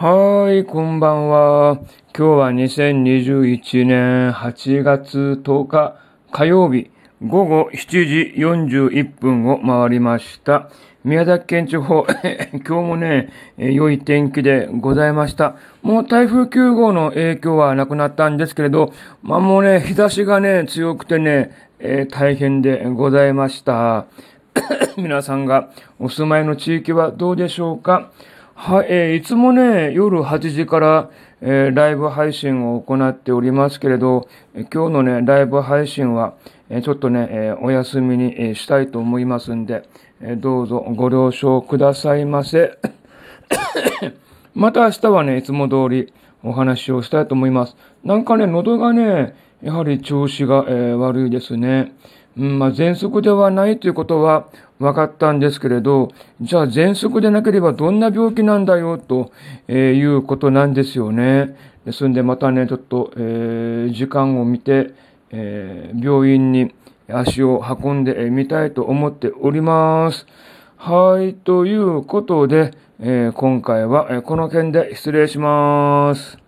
はい、こんばんは。今日は2021年8月10日火曜日午後7時41分を回りました。宮崎県地方、今日もね、良い天気でございました。もう台風9号の影響はなくなったんですけれど、まあもうね、日差しがね、強くてね、えー、大変でございました。皆さんがお住まいの地域はどうでしょうか？はい、えー、いつもね、夜8時から、えー、ライブ配信を行っておりますけれど、え、今日のね、ライブ配信は、えちょっとね、えお休みに、えしたいと思いますんで、えどうぞご了承くださいませ。また明日はね、いつも通りお話をしたいと思います。なんかね、喉がね、やはり調子が、え悪いですね。うん、まあ、喘息ではないということは分かったんですけれど、じゃあ喘息でなければどんな病気なんだよと、えいうことなんですよね。ですんでまたね、ちょっと、えー、時間を見て、えー、病院に足を運んでみたいと思っております。はい、ということで、えー、今回はこの件で失礼します。